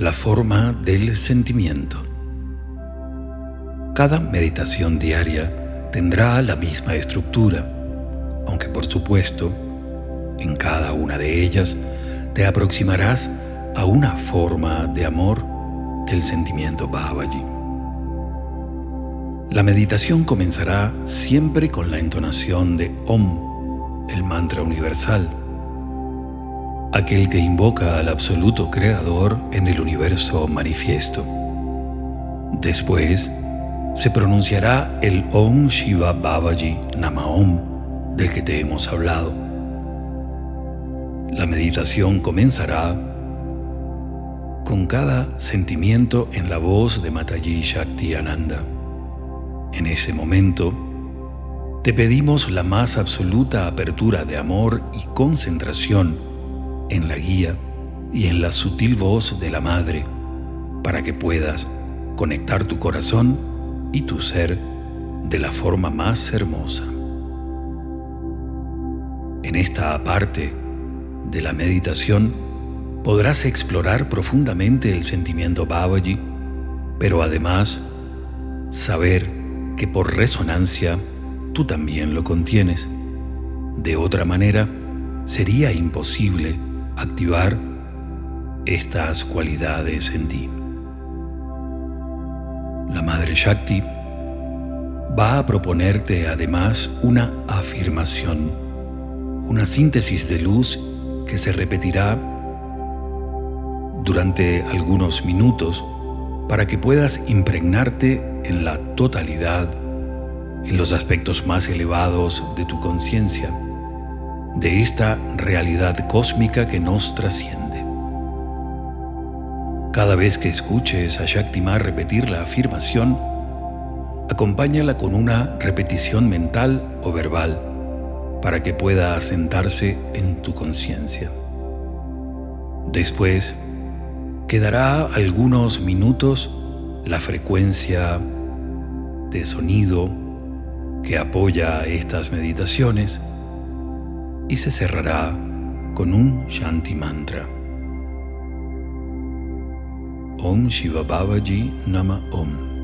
la forma del sentimiento. Cada meditación diaria tendrá la misma estructura, aunque por supuesto, en cada una de ellas te aproximarás a una forma de amor del sentimiento Babaji. La meditación comenzará siempre con la entonación de Om, el mantra universal, aquel que invoca al absoluto creador en el universo manifiesto. Después, se pronunciará el Om Shiva Babaji Nama Om del que te hemos hablado. La meditación comenzará con cada sentimiento en la voz de Mataji Shakti Ananda. En ese momento, te pedimos la más absoluta apertura de amor y concentración en la guía y en la sutil voz de la Madre para que puedas conectar tu corazón y tu ser de la forma más hermosa. En esta parte de la meditación podrás explorar profundamente el sentimiento Babaji, pero además saber que por resonancia tú también lo contienes. De otra manera, sería imposible activar estas cualidades en ti. La Madre Shakti va a proponerte además una afirmación, una síntesis de luz que se repetirá durante algunos minutos para que puedas impregnarte en la totalidad, en los aspectos más elevados de tu conciencia, de esta realidad cósmica que nos trasciende. Cada vez que escuches a Shaktima repetir la afirmación, acompáñala con una repetición mental o verbal para que pueda asentarse en tu conciencia. Después, quedará algunos minutos la frecuencia de sonido que apoya estas meditaciones y se cerrará con un Shanti Mantra. Om Shiva Babaji Nama Om.